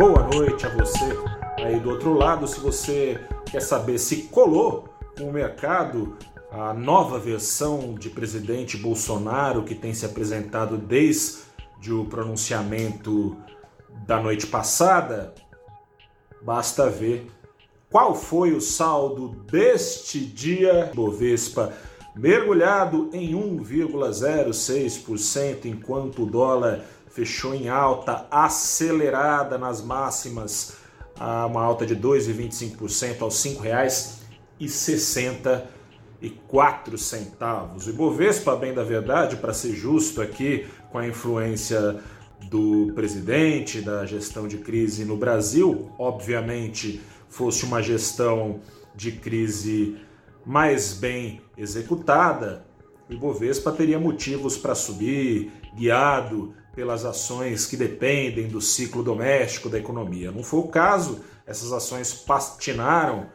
boa noite a você aí do outro lado. Se você quer saber se colou com o mercado a nova versão de presidente Bolsonaro que tem se apresentado desde o pronunciamento da noite passada, basta ver qual foi o saldo deste dia Bovespa mergulhado em 1,06%, enquanto o dólar fechou em alta acelerada nas máximas, uma alta de 2,25% aos R$ 5,64 centavos. O Ibovespa, bem da verdade, para ser justo aqui com a influência do presidente, da gestão de crise no Brasil, obviamente fosse uma gestão de crise mais bem executada, o Ibovespa teria motivos para subir, guiado pelas ações que dependem do ciclo doméstico da economia. Não foi o caso, essas ações patinaram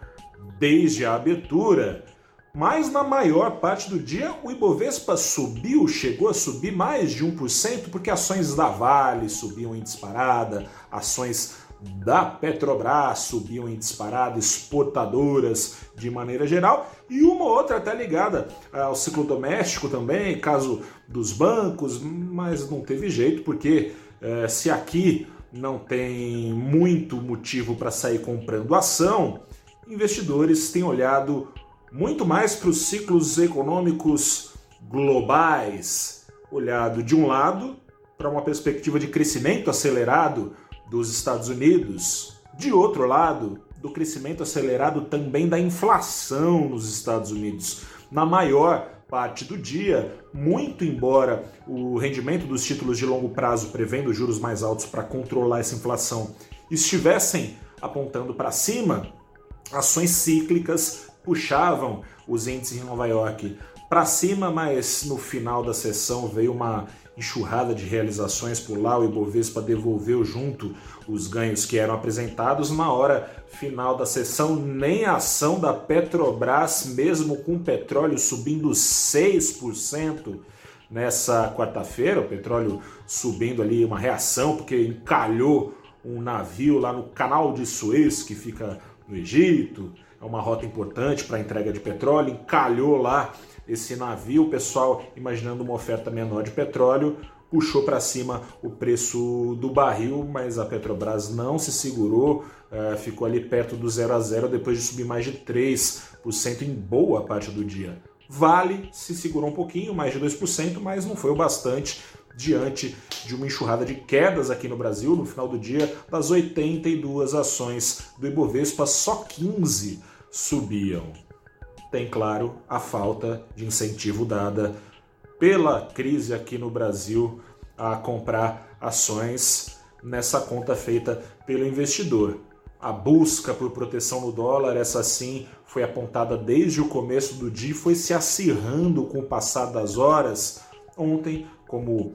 desde a abertura, mas na maior parte do dia o Ibovespa subiu, chegou a subir mais de 1%, porque ações da Vale subiam em disparada, ações da Petrobras subiam em disparada, exportadoras de maneira geral, e uma outra até ligada ao ciclo doméstico também, caso dos bancos, mas não teve jeito, porque é, se aqui não tem muito motivo para sair comprando ação, investidores têm olhado muito mais para os ciclos econômicos globais, olhado de um lado para uma perspectiva de crescimento acelerado dos Estados Unidos, de outro lado, do crescimento acelerado também da inflação nos Estados Unidos. Na maior parte do dia, muito embora o rendimento dos títulos de longo prazo prevendo juros mais altos para controlar essa inflação estivessem apontando para cima, ações cíclicas puxavam os índices em Nova York para cima, mas no final da sessão veio uma enxurrada de realizações por lá, o Ibovespa devolveu junto os ganhos que eram apresentados. Na hora final da sessão, nem a ação da Petrobras, mesmo com o petróleo subindo 6% nessa quarta-feira, o petróleo subindo ali, uma reação, porque encalhou um navio lá no canal de Suez, que fica no Egito, é uma rota importante para entrega de petróleo, encalhou lá esse navio, o pessoal imaginando uma oferta menor de petróleo, puxou para cima o preço do barril, mas a Petrobras não se segurou, uh, ficou ali perto do zero a zero depois de subir mais de 3% em boa parte do dia. Vale se segurou um pouquinho, mais de 2%, mas não foi o bastante diante de uma enxurrada de quedas aqui no Brasil. No final do dia, das 82 ações do Ibovespa, só 15 subiam tem, claro, a falta de incentivo dada pela crise aqui no Brasil a comprar ações nessa conta feita pelo investidor. A busca por proteção no dólar, essa sim, foi apontada desde o começo do dia e foi se acirrando com o passar das horas. Ontem, como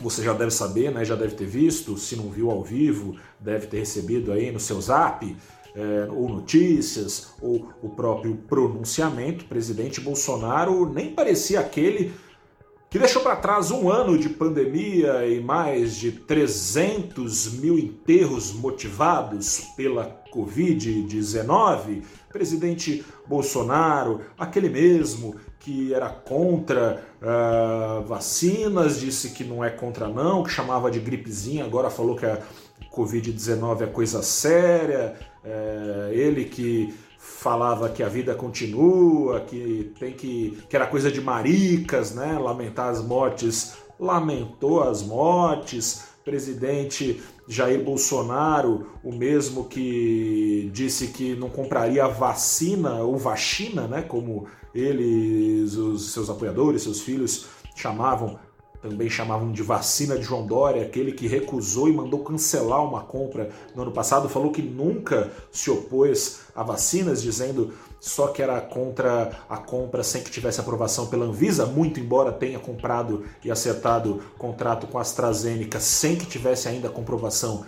você já deve saber, né, já deve ter visto, se não viu ao vivo, deve ter recebido aí no seu zap, é, ou notícias, ou o próprio pronunciamento, o presidente Bolsonaro nem parecia aquele que deixou para trás um ano de pandemia e mais de 300 mil enterros motivados pela Covid-19. Presidente Bolsonaro, aquele mesmo que era contra uh, vacinas, disse que não é contra não, que chamava de gripezinha, agora falou que a Covid-19 é coisa séria. É, ele que falava que a vida continua, que tem que que era coisa de maricas, né? Lamentar as mortes, lamentou as mortes. Presidente Jair Bolsonaro, o mesmo que disse que não compraria vacina ou vacina, né? Como eles, os seus apoiadores, seus filhos chamavam também chamavam de vacina de João Dória, aquele que recusou e mandou cancelar uma compra no ano passado, falou que nunca se opôs a vacinas, dizendo só que era contra a compra sem que tivesse aprovação pela Anvisa, muito embora tenha comprado e acertado contrato com a AstraZeneca sem que tivesse ainda comprovação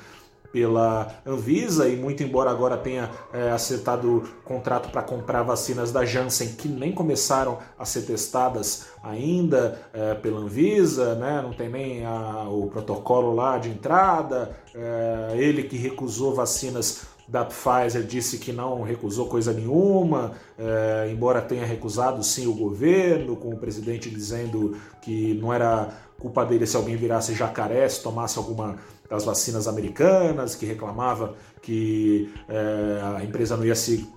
pela Anvisa e muito embora agora tenha é, acertado contrato para comprar vacinas da Janssen que nem começaram a ser testadas ainda é, pela Anvisa, né? não tem nem a, o protocolo lá de entrada, é, ele que recusou vacinas da Pfizer disse que não recusou coisa nenhuma, é, embora tenha recusado sim o governo, com o presidente dizendo que não era culpa dele se alguém virasse jacaré, se tomasse alguma das vacinas americanas, que reclamava que é, a empresa não ia se,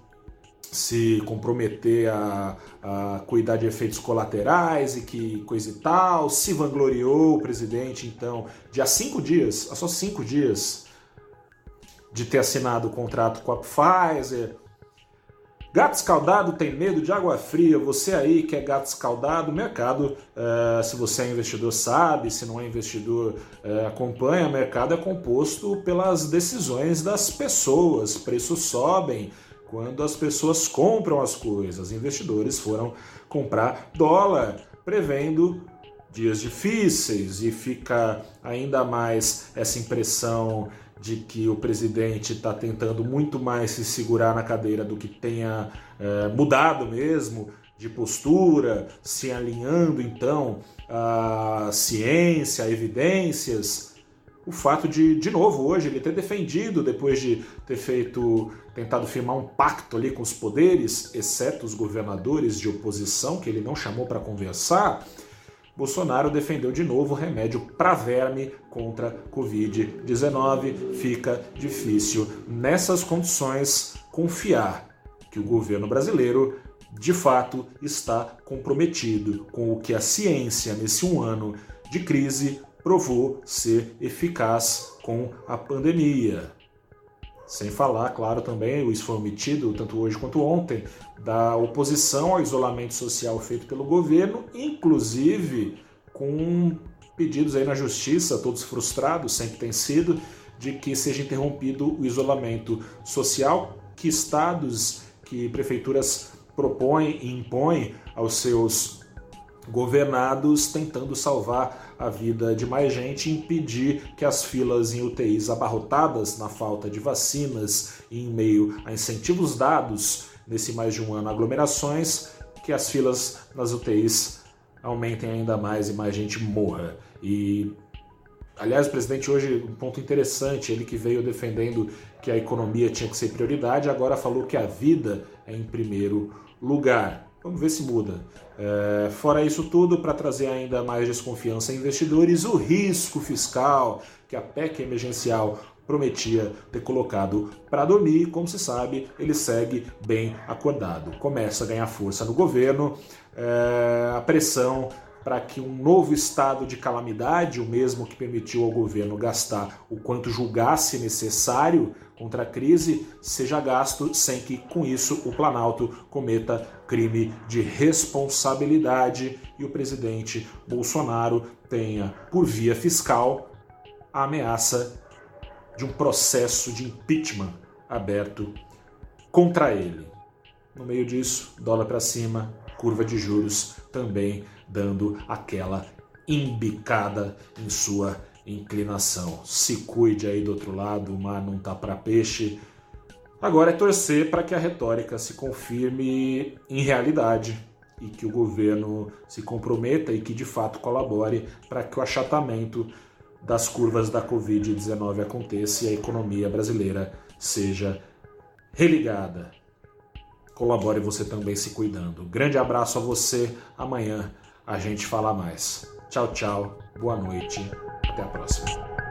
se comprometer a, a cuidar de efeitos colaterais e que coisa e tal. Se vangloriou o presidente, então, de há cinco dias, há só cinco dias, de ter assinado o contrato com a Pfizer, Gato escaldado tem medo de água fria. Você aí que é gato escaldado, o mercado, é, se você é investidor, sabe, se não é investidor, é, acompanha. Mercado é composto pelas decisões das pessoas. Preços sobem quando as pessoas compram as coisas. Investidores foram comprar dólar, prevendo dias difíceis e fica ainda mais essa impressão de que o presidente está tentando muito mais se segurar na cadeira do que tenha é, mudado mesmo de postura, se alinhando então à ciência, a evidências. O fato de, de novo, hoje ele ter defendido, depois de ter feito, tentado firmar um pacto ali com os poderes, exceto os governadores de oposição, que ele não chamou para conversar, Bolsonaro defendeu de novo o remédio para verme contra Covid-19. Fica difícil, nessas condições, confiar que o governo brasileiro de fato está comprometido com o que a ciência, nesse um ano de crise, provou ser eficaz com a pandemia. Sem falar, claro, também, isso foi omitido tanto hoje quanto ontem, da oposição ao isolamento social feito pelo governo, inclusive com pedidos aí na justiça, todos frustrados, sempre tem sido, de que seja interrompido o isolamento social que estados, que prefeituras propõem e impõem aos seus governados, tentando salvar a vida de mais gente impedir que as filas em UTIs abarrotadas na falta de vacinas e em meio a incentivos dados nesse mais de um ano aglomerações, que as filas nas UTIs aumentem ainda mais e mais gente morra. E aliás, o presidente hoje um ponto interessante, ele que veio defendendo que a economia tinha que ser prioridade, agora falou que a vida é em primeiro lugar. Vamos ver se muda. É, fora isso tudo, para trazer ainda mais desconfiança em investidores, o risco fiscal que a PEC emergencial prometia ter colocado para dormir, como se sabe, ele segue bem acordado. Começa a ganhar força no governo, é, a pressão para que um novo estado de calamidade, o mesmo que permitiu ao governo gastar o quanto julgasse necessário contra a crise, seja gasto sem que, com isso, o Planalto cometa crime de responsabilidade e o presidente Bolsonaro tenha, por via fiscal, a ameaça de um processo de impeachment aberto contra ele. No meio disso, dólar para cima, curva de juros também dando aquela embicada em sua inclinação. Se cuide aí do outro lado, o mar não tá para peixe. Agora é torcer para que a retórica se confirme em realidade e que o governo se comprometa e que de fato colabore para que o achatamento das curvas da Covid-19 aconteça e a economia brasileira seja religada. Colabore você também se cuidando. Grande abraço a você. Amanhã a gente fala mais. Tchau, tchau. Boa noite. Até a próxima.